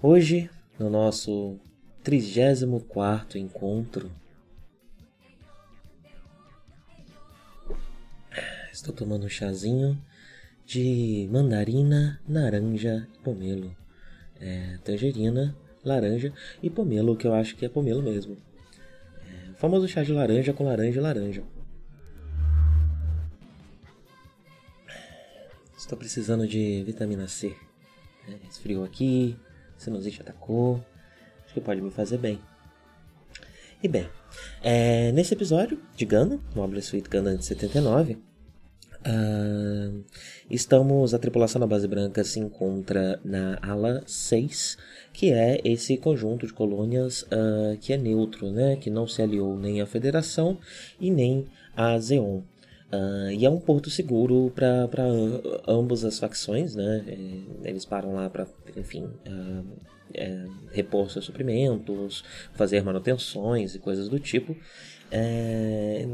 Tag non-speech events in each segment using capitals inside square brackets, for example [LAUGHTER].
Hoje, no nosso 34 encontro, estou tomando um chazinho de mandarina, laranja e pomelo. É, tangerina, laranja e pomelo, que eu acho que é pomelo mesmo. É, o famoso chá de laranja com laranja e laranja. Estou precisando de vitamina C. É, esfriou aqui, sinusite atacou. Acho que pode me fazer bem. E bem, é, nesse episódio de Gundam, Mobile Suite Gundam de 79, uh, estamos, a tripulação da base branca se encontra na ala 6, que é esse conjunto de colônias uh, que é neutro, né, que não se aliou nem à Federação e nem à Zeon. Uh, e é um porto seguro para ambas as facções, né? É, eles param lá para, enfim, uh, é, repor seus suprimentos, fazer manutenções e coisas do tipo. É,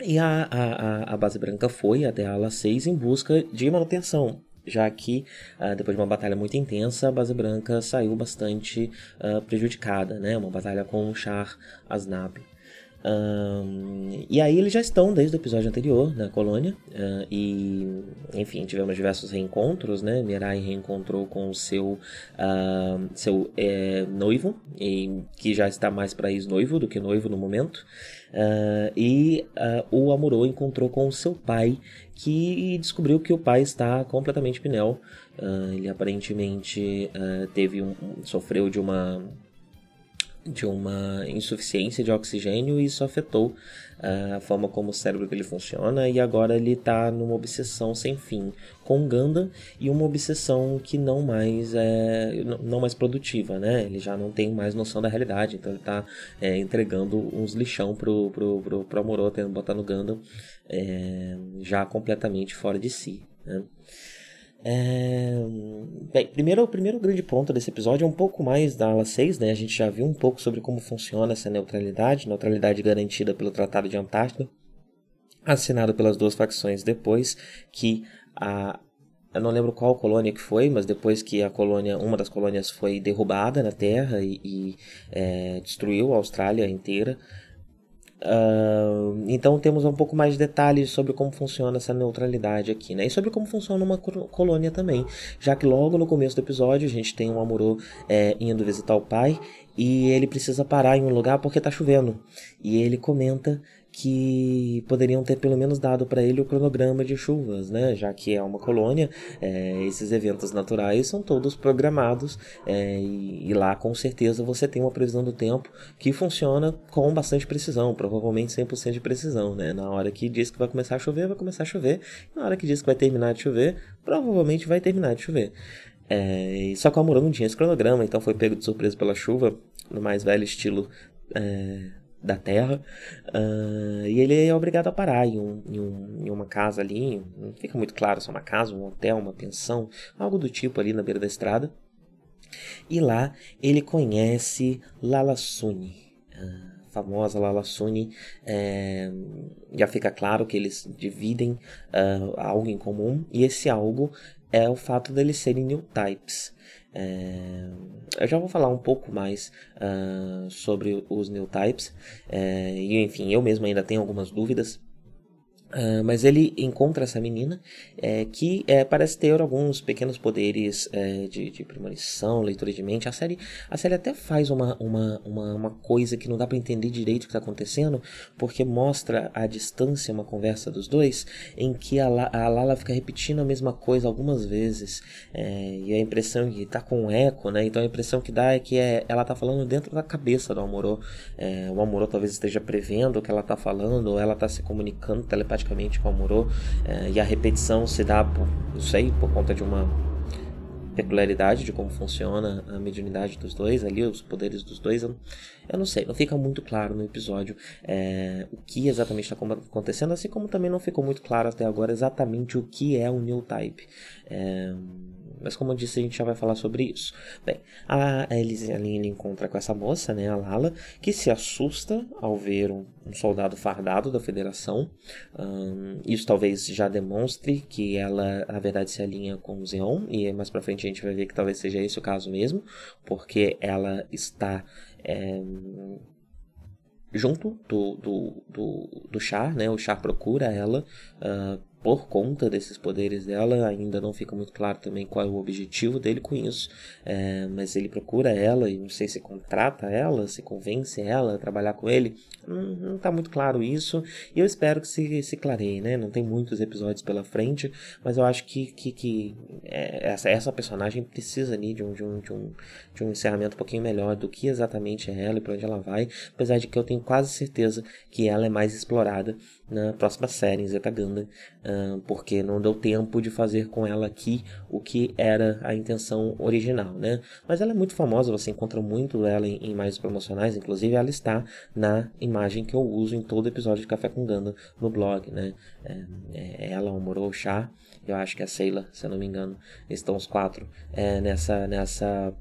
e a, a, a base branca foi até a ala 6 em busca de manutenção, já que uh, depois de uma batalha muito intensa, a base branca saiu bastante prejudicada, né? Uma batalha com o Char Aznab. Um, e aí eles já estão desde o episódio anterior na colônia. Uh, e, enfim, tivemos diversos reencontros, né? Mirai reencontrou com o seu, uh, seu é, noivo, e, que já está mais para ex-noivo do que noivo no momento. Uh, e o Amuro encontrou com o seu pai, que descobriu que o pai está completamente pinel. ele aparentemente teve um, sofreu de uma de uma insuficiência de oxigênio e isso afetou uh, a forma como o cérebro dele funciona e agora ele está numa obsessão sem fim com Gundam e uma obsessão que não mais é não mais produtiva, né? Ele já não tem mais noção da realidade, então ele está é, entregando uns lixão pro pro pro, pro Amorô, tendo botar no Gundam é, já completamente fora de si, né? É... Bem, primeiro, o primeiro grande ponto desse episódio é um pouco mais da ala 6, né? A gente já viu um pouco sobre como funciona essa neutralidade, neutralidade garantida pelo Tratado de Antártida, assinado pelas duas facções depois que a eu não lembro qual colônia que foi, mas depois que a colônia, uma das colônias foi derrubada na Terra e, e é, destruiu a Austrália inteira, Uh, então temos um pouco mais de detalhes sobre como funciona essa neutralidade aqui, né? E sobre como funciona uma colônia também, já que logo no começo do episódio a gente tem um Amorô é, indo visitar o pai e ele precisa parar em um lugar porque está chovendo. E ele comenta que poderiam ter pelo menos dado para ele o cronograma de chuvas, né? Já que é uma colônia, é, esses eventos naturais são todos programados é, e, e, lá com certeza você tem uma previsão do tempo que funciona com bastante precisão, provavelmente 100% de precisão, né? Na hora que diz que vai começar a chover, vai começar a chover. Na hora que diz que vai terminar de chover, provavelmente vai terminar de chover. É, só que o Amuro não tinha esse cronograma, então foi pego de surpresa pela chuva, no mais velho estilo é, da Terra. Uh, e ele é obrigado a parar em, um, em, um, em, uma casa ali, não fica muito claro se é uma casa, um hotel, uma pensão, algo do tipo ali na beira da estrada. E lá ele conhece Lala Suni. Uh, famosa Lala Suni, é, já fica claro que eles dividem uh, algo em comum, e esse algo é o fato deles serem new types. É, eu já vou falar um pouco mais uh, sobre os new types, é, e enfim, eu mesmo ainda tenho algumas dúvidas, Uh, mas ele encontra essa menina é, que é, parece ter alguns pequenos poderes é, de, de, premonição, leitura de mente. A série, a série até faz uma, uma, uma, uma coisa que não dá para entender direito o que está acontecendo, porque mostra a distância, uma conversa dos dois, em que a, La, a Lala fica repetindo a mesma coisa algumas vezes. É, e a impressão que tá com um eco, né? Então a impressão que dá é que é, ela tá falando dentro da cabeça do Amorô. É, o Amorô talvez esteja prevendo o que ela tá falando, ou ela tá se comunicando telepaticamente praticamente com Amuro, é, e a repetição se dá, por, não sei, por conta de uma peculiaridade de como funciona a mediunidade dos dois ali, os poderes dos dois, eu, eu não sei, não fica muito claro no episódio é, o que exatamente está acontecendo, assim como também não ficou muito claro até agora exatamente o que é o New Type. É, mas como eu disse, a gente já vai falar sobre isso. Bem, a Aline encontra com essa moça, né, a Lala, que se assusta ao ver um, um soldado fardado da Federação. Um, isso talvez já demonstre que ela, na verdade, se alinha com o Zeon, e mais pra frente a gente vai ver que talvez seja esse o caso mesmo, porque ela está. É, junto do, do, do, do Char, né? O Char procura ela uh, por conta desses poderes dela, ainda não fica muito claro também qual é o objetivo dele com isso, é, mas ele procura ela e não sei se contrata ela, se convence ela a trabalhar com ele, não, está muito claro isso, e eu espero que se, se clareie, né? Não tem muitos episódios pela frente, mas eu acho que, que, que é, essa, essa personagem precisa ali de um, de, um, de, um, de um encerramento um pouquinho melhor do que exatamente é ela e para onde ela vai, apesar de que eu tenho quase certeza que ela é mais explorada na próxima série em Zeta Ganda, uh, porque não deu tempo de fazer com ela aqui o que era a intenção original, né? Mas ela é muito famosa, você encontra muito ela em, em imagens promocionais, inclusive ela está na imagem que eu uso em todo episódio de Café com Ganda no blog, né? É, é ela, o Moro, o Chá, eu acho que a Seila, se eu não me engano, estão os quatro é, nessa, nessa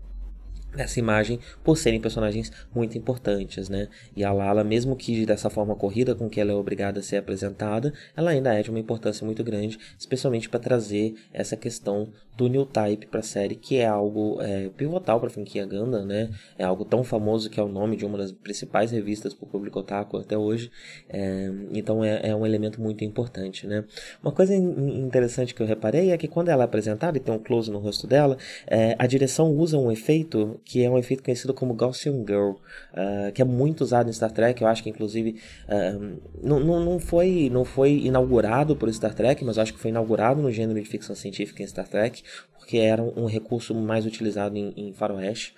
essa imagem por serem personagens muito importantes, né? E a Lala, mesmo que dessa forma corrida com que ela é obrigada a ser apresentada, ela ainda é de uma importância muito grande, especialmente para trazer essa questão do New Type para a série, que é algo é, pivotal para a franquia Gundam, né? É algo tão famoso que é o nome de uma das principais revistas para o público otaku até hoje, é, então é, é, um elemento muito importante, né? Uma coisa interessante que eu reparei é que quando ela é apresentada e tem um close no rosto dela, é, a direção usa um efeito que é um efeito conhecido como Gaussian Girl, uh, que é muito usado em Star Trek. Eu acho que inclusive uh, não, não, não, foi, não foi inaugurado por Star Trek, mas acho que foi inaugurado no gênero de ficção científica em Star Trek, porque era um, recurso mais utilizado em, em faroeste.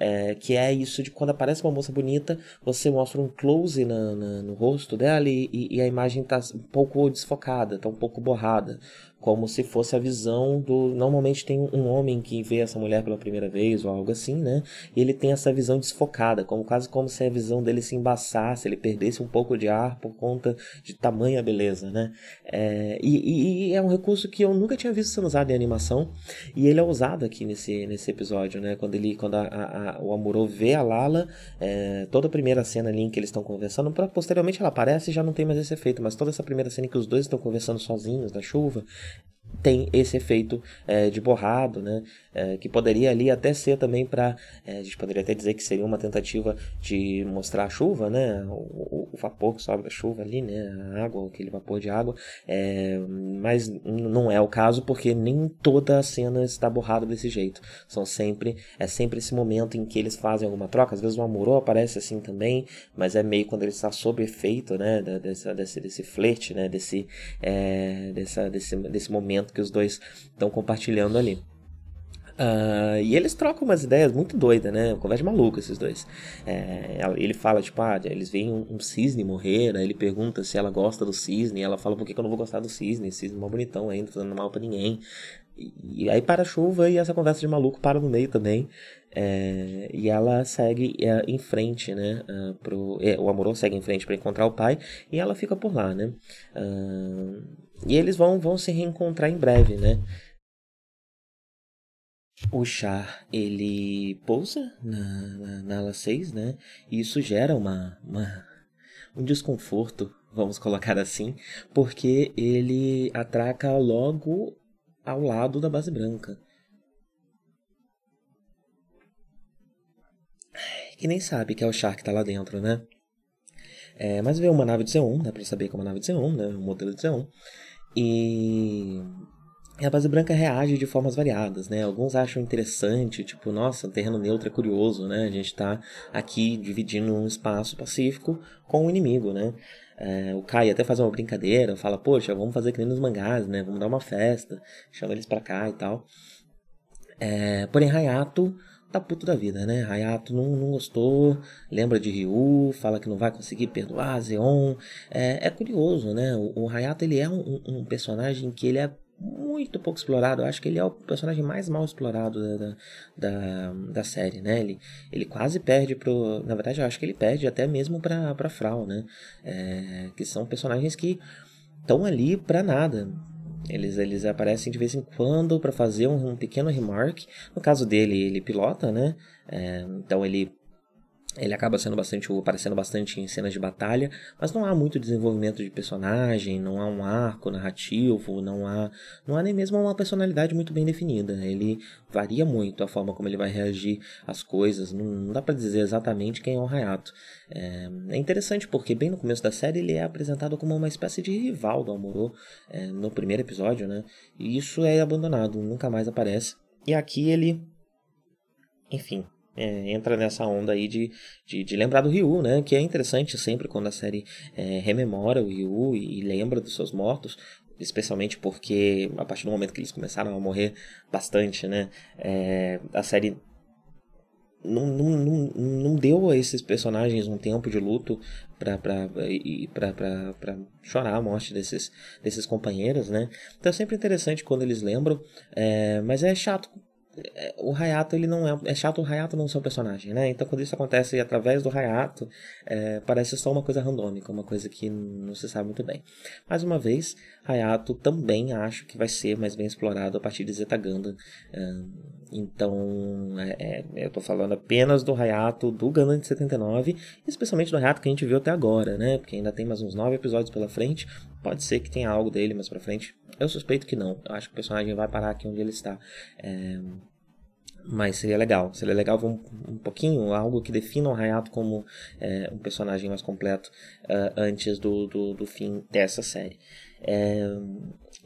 É, que é isso de quando aparece uma moça bonita, você mostra um close na, na, no rosto dela e, e, a imagem está um pouco desfocada, está um pouco borrada como se fosse a visão do. Normalmente tem um homem que vê essa mulher pela primeira vez ou algo assim, né? E ele tem essa visão desfocada, como quase como se a visão dele se embaçasse, ele perdesse um pouco de ar por conta de tamanha beleza, né? É, e, e, é um recurso que eu nunca tinha visto sendo usado em animação e ele é usado aqui nesse, nesse episódio, né? Quando ele, quando a, a, a, o Amuro vê a Lala, é, toda a primeira cena ali em que eles estão conversando, posteriormente ela aparece e já não tem mais esse efeito, mas toda essa primeira cena em que os dois estão conversando sozinhos na chuva tem esse efeito é, de borrado, né? É, que poderia ali até ser também para é, a gente poderia até dizer que seria uma tentativa de mostrar a chuva, né? O, o, vapor que sobe da chuva ali, né? A água, aquele vapor de água, é, mas não é o caso porque nem toda a cena está borrada desse jeito. São sempre é sempre esse momento em que eles fazem alguma troca. Às vezes o Amorô aparece assim também, mas é meio quando ele está sob efeito, né? Dessa, desse desse flerte, né? Desse é, dessa, desse desse momento que os dois estão compartilhando ali. Uh, e eles trocam umas ideias muito doidas, né? Conversa maluca esses dois. É, ele fala, tipo, ah, eles veem um, um, cisne morrer, aí ele pergunta se ela gosta do cisne, ela fala, por que, que eu não vou gostar do cisne? Cisne é mó bonitão ainda, fazendo mal pra ninguém. E, e aí para a chuva e essa conversa de maluco para no meio também. É, e ela segue é, em frente, né? Uh, pro, é, o Amorô segue em frente para encontrar o pai e ela fica por lá, né? Uh, e eles vão, vão se reencontrar em breve, né? O Char, ele pousa na, na, na ala 6, né? E isso gera uma, uma, um desconforto, vamos colocar assim, porque ele atraca logo ao lado da base branca. Que nem sabe que é o Char que tá lá dentro, né? É, mas vê uma nave de Z1, dá pra saber que é uma nave de Z1, né? Um modelo de Z1. E e a base branca reage de formas variadas, né? Alguns acham interessante, tipo, nossa, um terreno neutro é curioso, né? A gente tá aqui dividindo um espaço pacífico com o inimigo, né? É, o Kai até faz uma brincadeira, fala, poxa, vamos fazer que nem nos mangás, né? Vamos dar uma festa, chama eles pra cá e tal. É, porém, Hayato tá puto da vida, né? Hayato não, não gostou, lembra de Ryu, fala que não vai conseguir perdoar Zeon. É, é curioso, né? O, o Hayato, ele é um, um personagem que ele é muito pouco explorado. Eu acho que ele é o personagem mais mal explorado da, da, da, série, né? Ele, ele quase perde pro. Na verdade, eu acho que ele perde até mesmo pra, pra Frau, né? É, que são personagens que estão ali pra nada. Eles, eles aparecem de vez em quando para fazer um, um, pequeno remark. No caso dele, ele pilota, né? É, então ele ele acaba sendo bastante aparecendo bastante em cenas de batalha, mas não há muito desenvolvimento de personagem, não há um arco narrativo, não há não há nem mesmo uma personalidade muito bem definida. Ele varia muito a forma como ele vai reagir às coisas, não, não dá para dizer exatamente quem é o Hayato. É, é, interessante porque bem no começo da série ele é apresentado como uma espécie de rival do Amuro é, no primeiro episódio, né? E isso é abandonado, nunca mais aparece. E aqui ele enfim, é, entra nessa onda aí de, de, de, lembrar do Ryu, né? Que é interessante sempre quando a série é, rememora o Ryu e, e lembra dos seus mortos, especialmente porque a partir do momento que eles começaram a morrer bastante, né? É, a série não, não, não, não deu a esses personagens um tempo de luto para chorar a morte desses, desses companheiros, né? Então é sempre interessante quando eles lembram, é, mas é chato o Hayato ele não é é chato o Hayato não ser um personagem, né? Então quando isso acontece através do Hayato, é, parece só uma coisa randômica, uma coisa que não se sabe muito bem. Mais uma vez, Hayato também acho que vai ser mais bem explorado a partir de Zeta Gundam. É, então, é, é, eu tô falando apenas do Hayato do Gundam de 79, especialmente do Hayato que a gente viu até agora, né? Porque ainda tem mais uns nove episódios pela frente. Pode ser que tenha algo dele mais pra frente. Eu suspeito que não. Eu acho que o personagem vai parar aqui onde ele está. É... Mas seria legal. Seria legal um, um pouquinho, algo que defina o Hayato como é, um personagem mais completo uh, antes do, do, do, fim dessa série. É,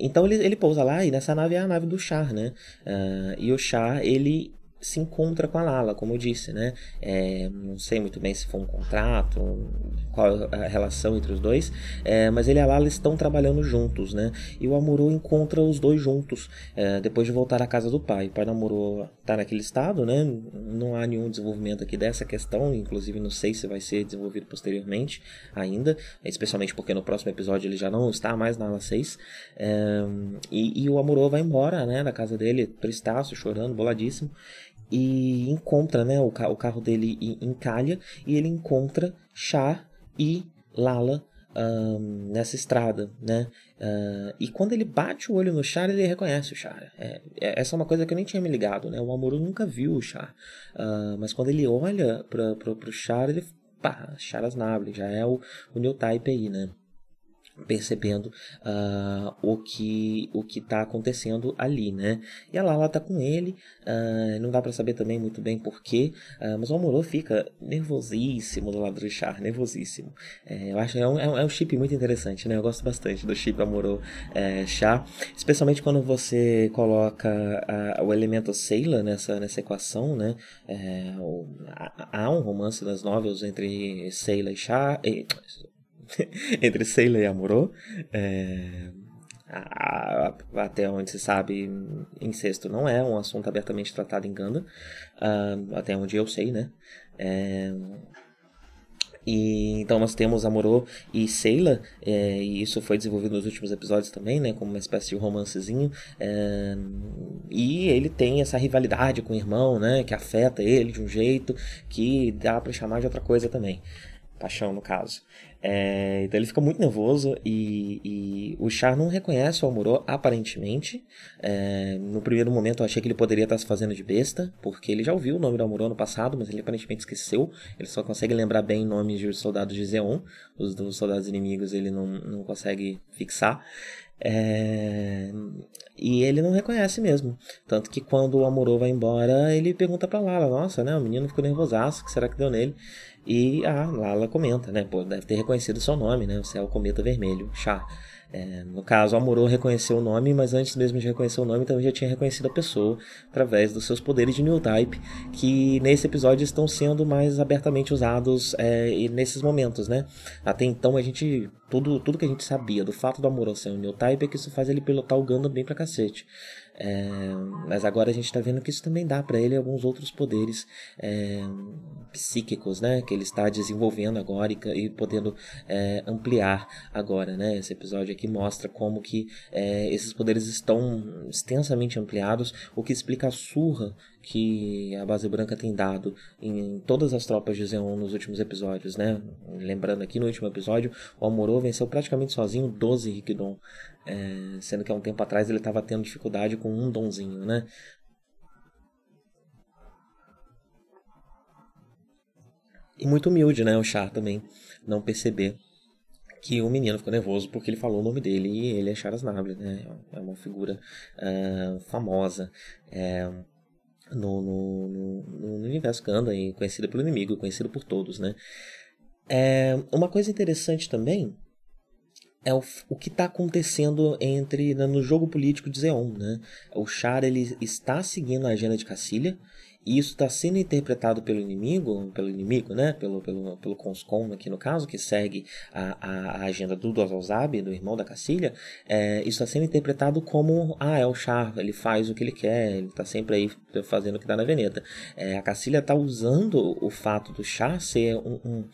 então ele, ele pousa lá e nessa nave é a nave do Char, né? Uh, e o Char, ele se encontra com a Lala, como eu disse, né? É, não sei muito bem se foi um contrato, qual a relação entre os dois, é, mas ele e a Lala estão trabalhando juntos, né? E o Amuro encontra os dois juntos é, depois de voltar à casa do pai. O pai do Amuro está naquele estado, né? Não há nenhum desenvolvimento aqui dessa questão, inclusive não sei se vai ser desenvolvido posteriormente ainda, especialmente porque no próximo episódio ele já não está mais na ala 6. É, e, e, o Amuro vai embora, né? Da casa dele, tristaço, chorando, boladíssimo e encontra, né, o, ca o carro dele encalha e ele encontra Char e Lala um, nessa estrada, né? Uh, e quando ele bate o olho no Char, ele reconhece o Char. É, é, essa é uma coisa que eu nem tinha me ligado, né? O Amuro nunca viu o Char. Uh, mas quando ele olha para o Char, ele... Pá, Charas Nable, já é o, o New Type aí, né? Percebendo uh, o que o que está acontecendo ali, né? E a Lala tá com ele, uh, não dá para saber também muito bem porquê, uh, mas o Amorô fica nervosíssimo do lado do Char, nervosíssimo. É, eu acho é um, é um chip muito interessante, né? Eu gosto bastante do chip Amorô é, Char, especialmente quando você coloca o elemento Sailor nessa, nessa equação, né? É, o, há um romance nas novels entre Sailor e Char, e, [LAUGHS] entre Sailor e Amuro. É, até onde se sabe, incesto não é um assunto abertamente tratado em Ganda, uh, até onde eu sei, né? É, e então nós temos Amorô e Seila, é, e isso foi desenvolvido nos últimos episódios também, né, como uma espécie de romancezinho. É, e ele tem essa rivalidade com o irmão, né, que afeta ele de um jeito que dá para chamar de outra coisa também. Paixão, no caso. É, então ele fica muito nervoso e, e, o Char não reconhece o Amuro aparentemente. É, no primeiro momento eu achei que ele poderia estar se fazendo de besta, porque ele já ouviu o nome do Amuro no passado, mas ele aparentemente esqueceu. Ele só consegue lembrar bem nomes de soldados de Zeon, os dos soldados inimigos ele não, não consegue fixar. É... E ele não reconhece mesmo. Tanto que quando o Amorô vai embora, ele pergunta pra Lala: Nossa, né? O menino ficou nervosaço, o que será que deu nele? E a Lala comenta, né? Pô, deve ter reconhecido o seu nome, né? Você é o Cometa Vermelho, Chá. É, no caso, o Amorô reconheceu o nome, mas antes mesmo de reconhecer o nome, também já tinha reconhecido a pessoa através dos seus poderes de New Type, que nesse episódio estão sendo mais abertamente usados é, nesses momentos, né? Até então a gente. Tudo, tudo que a gente sabia do fato do Amorô ser um New Type é que isso faz ele pilotar o Gundam bem pra cacete. É, mas agora a gente está vendo que isso também dá para ele alguns outros poderes é, psíquicos, né? Que ele está desenvolvendo agora e, e podendo é, ampliar agora, né? Esse episódio aqui mostra como que é, esses poderes estão extensamente ampliados, o que explica a surra que a base branca tem dado em todas as tropas de Zeon nos últimos episódios, né? Lembrando aqui no último episódio, o Amorô venceu praticamente sozinho 12 Rikidon, é, sendo que há um tempo atrás ele estava tendo dificuldade com um donzinho, né? E muito humilde, né, o Char também, não perceber que o menino ficou nervoso porque ele falou o nome dele e ele é Charas Nable, né? É uma figura uh, famosa. É, no, no, no, no universo Gundam e conhecida pelo inimigo, conhecida por todos, né? É, uma coisa interessante também é o, o que está acontecendo entre no jogo político de Zeon, né? O Char ele está seguindo a agenda de Cacilha e isso está sendo interpretado pelo inimigo, pelo inimigo, né? Pelo, pelo, pelo Conscom aqui no caso, que segue a, a, agenda do Dozalzab, do irmão da Cacilha, é, isso está sendo interpretado como, ah, é o Char, ele faz o que ele quer, ele está sempre aí fazendo o que dá na veneta. É, a Cacilha está usando o fato do Char ser um, um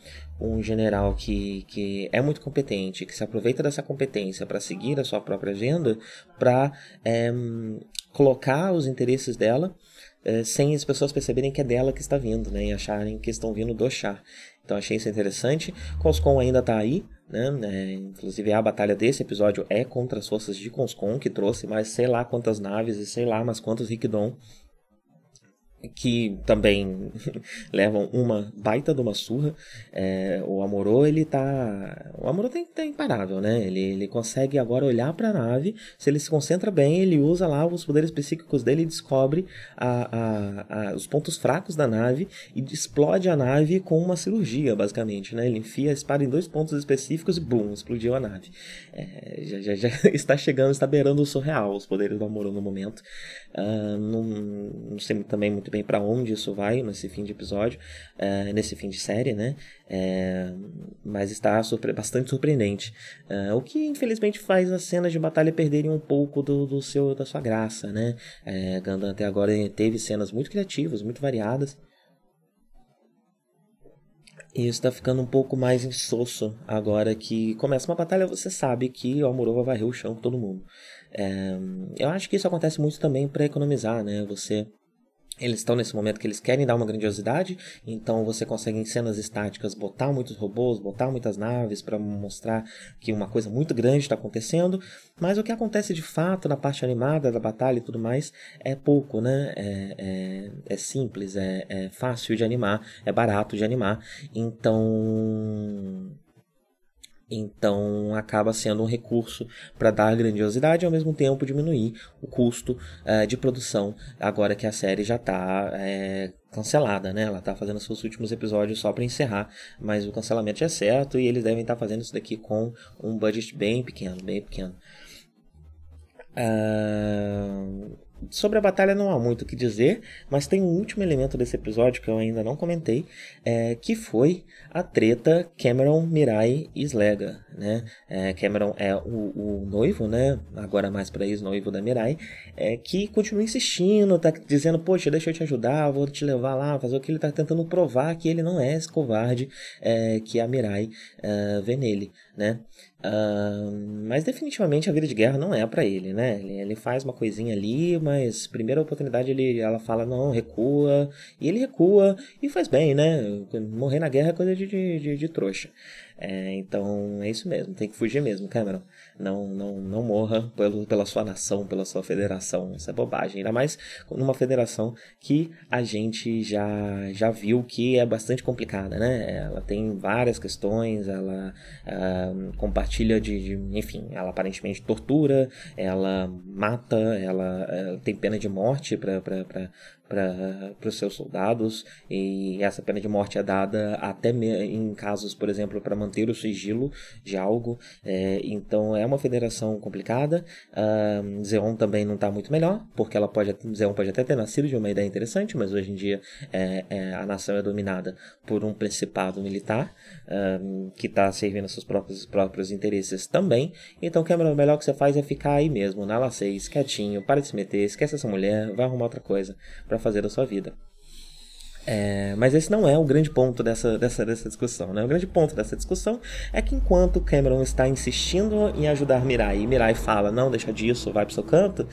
um general que, que é muito competente, que se aproveita dessa competência para seguir a sua própria agenda, para é, colocar os interesses dela é, sem as pessoas perceberem que é dela que está vindo, né? E acharem que estão vindo do chá. Então achei isso interessante. Conscom ainda está aí, né? É, inclusive a batalha desse episódio é contra as forças de Conscom, que trouxe mais sei lá quantas naves e sei lá mais quantos Rikdon que também [LAUGHS] levam uma baita de uma surra. É, o Amorô, ele tá. O Amorô tem, tá imparável, né? Ele, ele consegue agora olhar para a nave. Se ele se concentra bem, ele usa lá os poderes psíquicos dele e descobre a, a, a, os pontos fracos da nave e explode a nave com uma cirurgia, basicamente, né? Ele enfia a espada em dois pontos específicos e bum, explodiu a nave. É, já, já, já, [LAUGHS] está chegando, está beirando o surreal os poderes do Amorô no momento. Uh, não, não sei também muito bem para onde isso vai nesse fim de episódio, é, nesse fim de série, né? É, mas está surpre bastante surpreendente. É, o que infelizmente faz as cenas de batalha perderem um pouco do, do seu, da sua graça, né? É, até agora teve cenas muito criativas, muito variadas. E isso tá ficando um pouco mais insosso agora que começa uma batalha, você sabe que o Amorova vai varrer o chão com todo mundo. É, eu acho que isso acontece muito também para economizar, né? Você eles estão nesse momento que eles querem dar uma grandiosidade, então você consegue em cenas estáticas botar muitos robôs, botar muitas naves para mostrar que uma coisa muito grande está acontecendo, mas o que acontece de fato na parte animada da batalha e tudo mais é pouco, né? É, é, é simples, é, é fácil de animar, é barato de animar, então então acaba sendo um recurso para dar grandiosidade e ao mesmo tempo diminuir o custo uh, de produção, agora que a série já está é, cancelada, né? Ela está fazendo seus últimos episódios só para encerrar, mas o cancelamento já é certo e eles devem estar tá fazendo isso daqui com um budget bem pequeno, bem pequeno. Uh, Sobre a batalha não há muito o que dizer, mas tem um último elemento desse episódio que eu ainda não comentei, é, que foi a treta Cameron, Mirai Slega, né? É, Cameron é o, o, noivo, né? Agora mais para ex-noivo da Mirai, é, que continua insistindo, tá dizendo, poxa, deixa eu te ajudar, vou te levar lá, fazer o que ele tá tentando provar que ele não é esse covarde é, que a Mirai é, vê nele, né? Uh, mas definitivamente a vida de guerra não é para ele, né? Ele, ele, faz uma coisinha ali, mas primeira oportunidade ele, ela fala não, recua, e ele recua e faz bem, né? Morrer na guerra é coisa de, de, de trouxa. É, então é isso mesmo, tem que fugir mesmo, Cameron. Não, não, não morra pelo, pela sua nação, pela sua federação. Isso é bobagem. Ainda mais numa federação que a gente já, já viu que é bastante complicada, né? Ela tem várias questões, ela uh, compartilha de, de, enfim, ela aparentemente tortura, ela mata, ela, ela tem pena de morte para para os seus soldados e essa pena de morte é dada até em casos, por exemplo, para manter o sigilo de algo. É, então é uma federação complicada. Uh, Zeon também não está muito melhor, porque ela pode, Zeon pode até ter nascido de uma ideia interessante, mas hoje em dia é, é, a nação é dominada por um principado militar uh, que está servindo seus próprios, próprios interesses também. Então, Cameron, o melhor que você faz é ficar aí mesmo, na La 6, quietinho, para de se meter, esquece essa mulher, vai arrumar outra coisa fazer da sua vida. É, mas esse não é o grande ponto dessa, dessa, dessa discussão. Né? O grande ponto dessa discussão é que enquanto Cameron está insistindo em ajudar Mirai e Mirai fala, não, deixa disso, vai pro seu canto,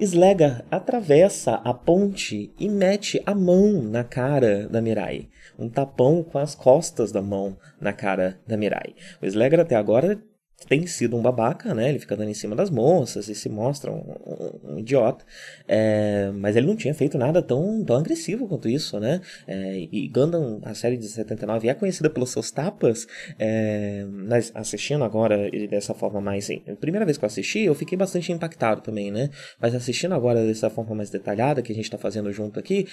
Slega atravessa a ponte e mete a mão na cara da Mirai. Um tapão com as costas da mão na cara da Mirai. O Slega até agora tem sido um babaca, né? Ele fica dando em cima das moças e se mostra um, um, um idiota. É, mas ele não tinha feito nada tão, tão agressivo quanto isso, né? É, e Gundam, a série de 79, é conhecida pelos seus tapas. É, mas assistindo agora dessa forma mais. Primeira vez que eu assisti, eu fiquei bastante impactado também, né? Mas assistindo agora dessa forma mais detalhada que a gente tá fazendo junto aqui,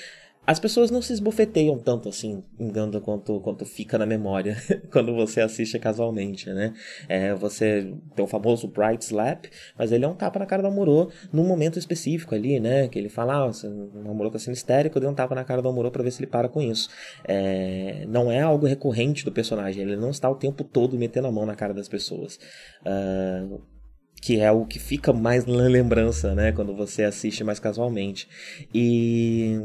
as pessoas não se esbofeteiam tanto assim em quanto, quanto fica na memória [LAUGHS] quando você assiste casualmente, né? É, você tem o famoso Bright Slap, mas ele é um tapa na cara do Amorô num momento específico ali, né? Que ele fala, ah, o Amorô tá sendo histérico, eu dei um tapa na cara do Amorô pra ver se ele para com isso. É, não é algo recorrente do personagem, ele não está o tempo todo metendo a mão na cara das pessoas. Uh, que é o que fica mais na lembrança, né, quando você assiste mais casualmente. E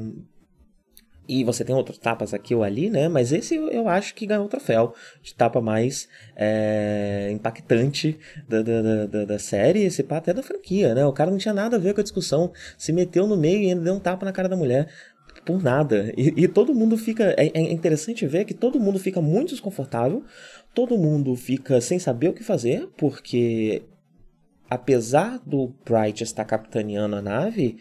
e você tem outros tapas aqui ou ali, né? Mas esse eu acho que ganhou o troféu de tapa mais é, impactante da, da, da, da, série, esse pá até da franquia, né? O cara não tinha nada a ver com a discussão, se meteu no meio e ainda deu um tapa na cara da mulher por nada. E, e todo mundo fica. É, é, interessante ver que todo mundo fica muito desconfortável, todo mundo fica sem saber o que fazer, porque apesar do Bright estar capitaneando a nave,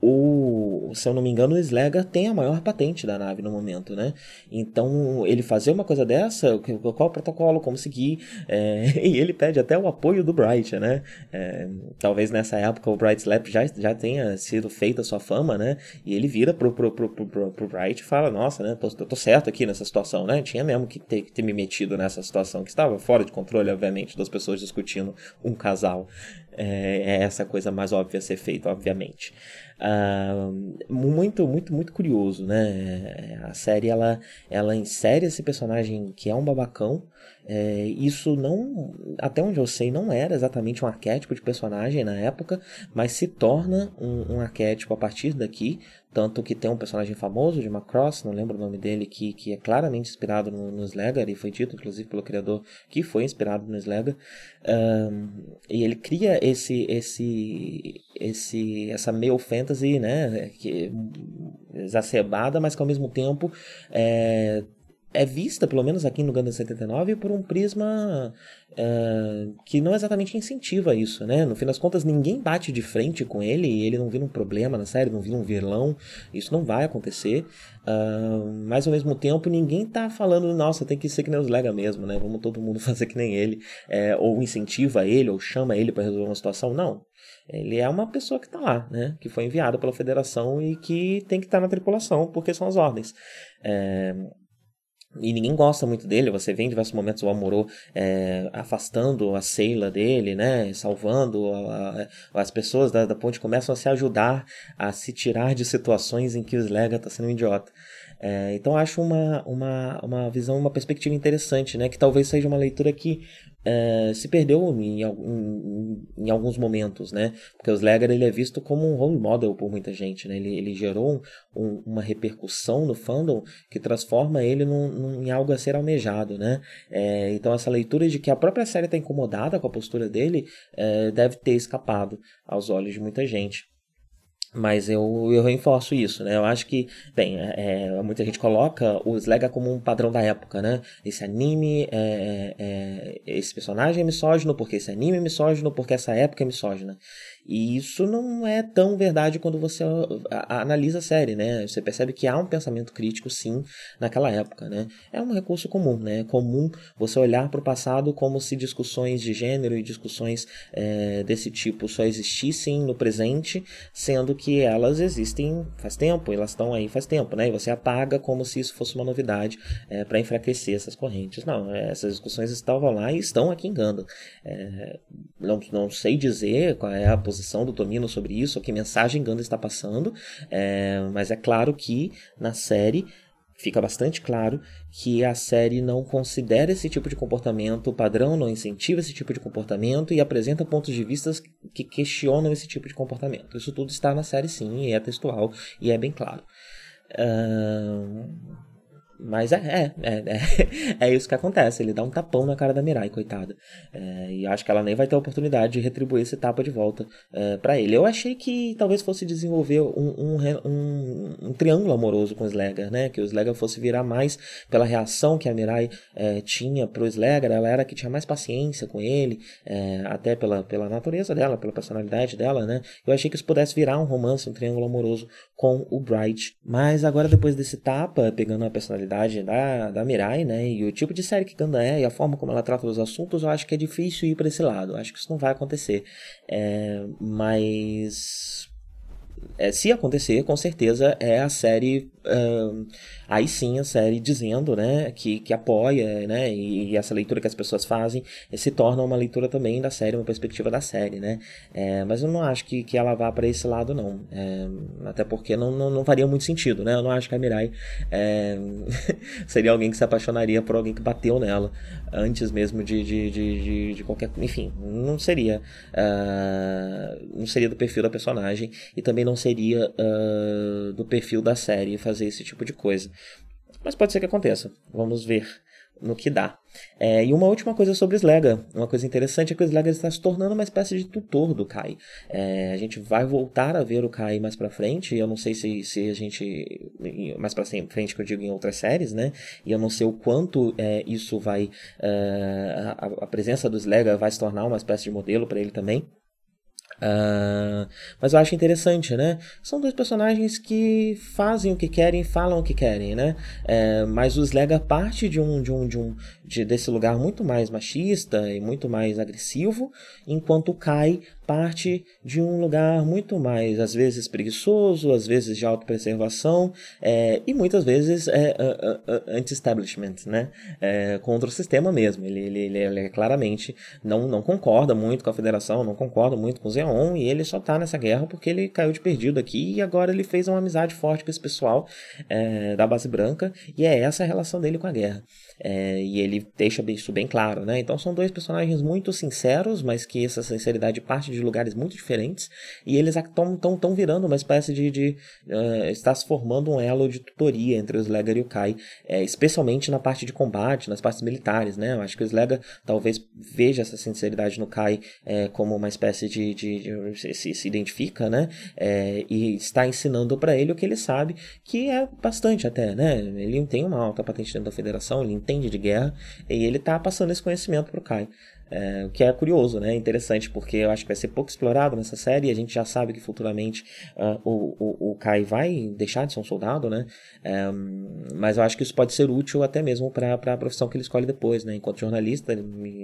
o, se eu não me engano, o Slega tem a maior patente da nave no momento, né? Então, ele fazer uma coisa dessa, qual o protocolo, como seguir, é, [LAUGHS] e ele pede até o apoio do Bright, né? É, talvez nessa época o Bright Slap já, já tenha sido feita a sua fama, né? E ele vira pro, pro, pro, pro, pro Bright e fala, nossa, né? Tô, tô certo aqui nessa situação, né? Tinha mesmo que ter, que ter me metido nessa situação, que estava fora de controle, obviamente, das pessoas discutindo um casal. É, é essa coisa mais óbvia a ser feita, obviamente. Uh, muito, muito, muito curioso, né? A série ela, ela insere esse personagem que é um babacão. É, isso não, até onde eu sei, não era exatamente um arquétipo de personagem na época, mas se torna um, um arquétipo a partir daqui. Tanto que tem um personagem famoso de Macross, não lembro o nome dele, que, que é claramente inspirado no, no e foi dito inclusive pelo criador que foi inspirado no Slayer. Um, e ele cria esse, esse, esse, essa meio fantasy, né, que, exacerbada, mas que ao mesmo tempo é, é vista, pelo menos aqui no Gundam 79, por um prisma uh, que não exatamente incentiva isso, né? No fim das contas, ninguém bate de frente com ele e ele não vira um problema na série, não vira um vilão. Isso não vai acontecer. Uh, mas ao mesmo tempo, ninguém tá falando, nossa, tem que ser que nem os Lega mesmo, né? Vamos todo mundo [LAUGHS] fazer que nem ele. É, ou incentiva ele, ou chama ele para resolver uma situação. Não. Ele é uma pessoa que está lá, né? Que foi enviada pela federação e que tem que estar tá na tripulação, porque são as ordens. É, e ninguém gosta muito dele. Você vê em diversos momentos o Amorô é, afastando a Seila dele, né? Salvando a, a, as pessoas da, da, ponte começam a se ajudar a se tirar de situações em que o Slega está sendo um idiota. É, então acho uma, uma, uma visão, uma perspectiva interessante, né? Que talvez seja uma leitura que é, se perdeu em, em, em, alguns momentos, né? Porque o Slayer ele é visto como um role model por muita gente, né? Ele, ele gerou um, uma repercussão no fandom que transforma ele num, num, em algo a ser almejado, né? É, então essa leitura de que a própria série está incomodada com a postura dele é, deve ter escapado aos olhos de muita gente. Mas eu, eu reforço isso, né? Eu acho que, bem, é, é muita gente coloca o Slega como um padrão da época, né? Esse anime, é, é, esse personagem é misógino porque esse anime é misógino, porque essa época é misógina. E isso não é tão verdade quando você analisa a série, né? Você percebe que há um pensamento crítico, sim, naquela época, né? É um recurso comum, né? É comum você olhar para o passado como se discussões de gênero e discussões é, desse tipo só existissem no presente, sendo que elas existem faz tempo, elas estão aí faz tempo, né? E você apaga como se isso fosse uma novidade é, para enfraquecer essas correntes. Não, é, essas discussões estavam lá e estão aqui em Ganda. É, não, não sei dizer qual é a posição do Tomino sobre isso, ou que mensagem Ganda está passando, é, mas é claro que na série fica bastante claro que a série não considera esse tipo de comportamento padrão, não incentiva esse tipo de comportamento e apresenta pontos de vista que questionam esse tipo de comportamento. Isso tudo está na série sim, e é textual e é bem claro. Uh mas é, é, é, é, [LAUGHS] é, isso que acontece. Ele dá um tapão na cara da Mirai, coitada. É, e acho que ela nem vai ter a oportunidade de retribuir esse tapa de volta é, para ele. Eu achei que talvez fosse desenvolver um, um, um, um, triângulo amoroso com o Sleggar, né? Que o Sleggar fosse virar mais pela reação que a Mirai é, tinha pro Sleggar. Ela era que tinha mais paciência com ele, é, até pela, pela natureza dela, pela personalidade dela, né? Eu achei que isso pudesse virar um romance, um triângulo amoroso com o Bright. Mas agora, depois desse tapa, pegando a personalidade personalidade da, da Mirai, né? E o tipo de série que Ganda é e a forma como ela trata os assuntos, eu acho que é difícil ir para esse lado. Eu acho que isso não vai acontecer. É, mas é, se acontecer, com certeza é a série. Uh, aí sim a série dizendo né, que, que apoia, né, e, e, essa leitura que as pessoas fazem se torna uma leitura também da série, uma perspectiva da série, né. É, mas eu não acho que, que ela vá para esse lado, não. É, até porque não, não, não, faria muito sentido, né. Eu não acho que a Mirai é, [LAUGHS] seria alguém que se apaixonaria por alguém que bateu nela antes mesmo de, de, de, de, de qualquer. Enfim, não seria. Uh, não seria do perfil da personagem e também não seria uh, do perfil da série fazer esse tipo de coisa. Mas pode ser que aconteça. Vamos ver no que dá. É, e uma última coisa sobre Slega. Uma coisa interessante é que o Slega está se tornando uma espécie de tutor do Kai. É, a gente vai voltar a ver o Kai mais pra frente. Eu não sei se, se a gente. Mais pra frente, que eu digo em outras séries, né? E eu não sei o quanto é, isso vai. É, a, a, presença do Slega vai se tornar uma espécie de modelo para ele também. Uh, mas eu acho interessante, né? São dois personagens que fazem o que querem, falam o que querem, né? É, mas o Slega parte de um, de um, de um, de, desse lugar muito mais machista e muito mais agressivo, enquanto o Kai parte de um lugar muito mais, às vezes, preguiçoso, às vezes de autopreservação é, e muitas vezes é, anti-establishment, né? É, contra o sistema mesmo. Ele, ele, ele, ele, claramente não, não concorda muito com a federação, não concorda muito com o Zeon e ele só tá nessa guerra porque ele caiu de perdido aqui e agora ele fez uma amizade forte com esse pessoal é, da base branca e é essa a relação dele com a guerra. É, e ele deixa isso bem claro, né? Então são dois personagens muito sinceros, mas que essa sinceridade parte de lugares muito diferentes e eles estão virando uma espécie de, de uh, está se formando um elo de tutoria entre o Sleggar e o Kai, é, especialmente na parte de combate, nas partes militares, né? Eu acho que o Sleggar talvez veja essa sinceridade no Kai é, como uma espécie de, de, de se, se, identifica, né? É, e está ensinando para ele o que ele sabe, que é bastante até, né? Ele tem uma alta patente dentro da federação, ele entende de guerra e ele está passando esse conhecimento para o Kai. É, o que é curioso, né? Interessante, porque eu acho que vai ser pouco explorado nessa série. A gente já sabe que futuramente uh, o, o, o, Kai vai deixar de ser um soldado, né? É, mas eu acho que isso pode ser útil até mesmo para a profissão que ele escolhe depois, né? Enquanto jornalista,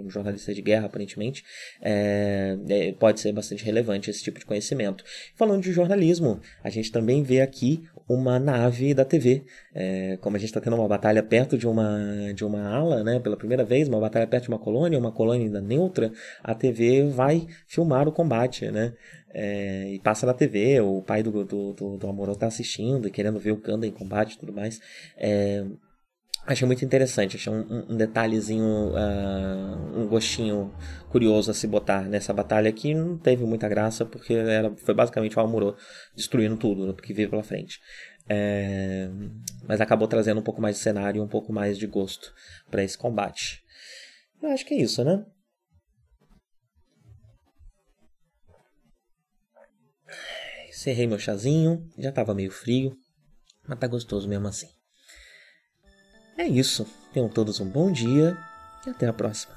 jornalista de guerra, aparentemente, é, é, pode ser bastante relevante esse tipo de conhecimento. Falando de jornalismo, a gente também vê aqui uma nave da TV. É, como a gente está tendo uma batalha perto de uma, de uma ala, né? Pela primeira vez, uma batalha perto de uma colônia, uma colônia ainda neutra, a TV vai filmar o combate, né? É, e passa na TV, o pai do, do, do, do Amorô tá assistindo e querendo ver o Kanda em combate e tudo mais. É, achei muito interessante, achei um, um detalhezinho, uh, um gostinho curioso a se botar nessa batalha que não teve muita graça, porque era, foi basicamente o Amuro destruindo tudo né, que veio pela frente. É, mas acabou trazendo um pouco mais de cenário, um pouco mais de gosto para esse combate. Eu acho que é isso, né? Cerrei meu chazinho, já tava meio frio, mas tá gostoso mesmo assim. É isso. Tenham todos um bom dia e até a próxima.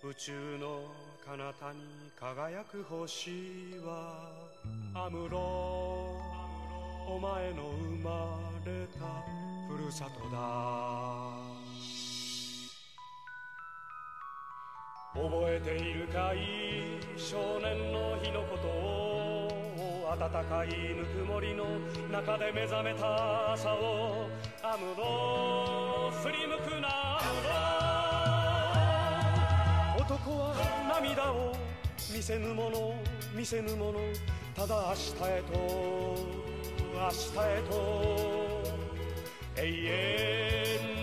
宇宙の彼方に輝く星はアムロお前の生まれたふるさとだ覚えているかい少年の日のことを 暖かいぬくもりの中で目覚めた朝をアムロ振り向くな男は涙を見せぬもの見せぬものただ明日へと明日へと永遠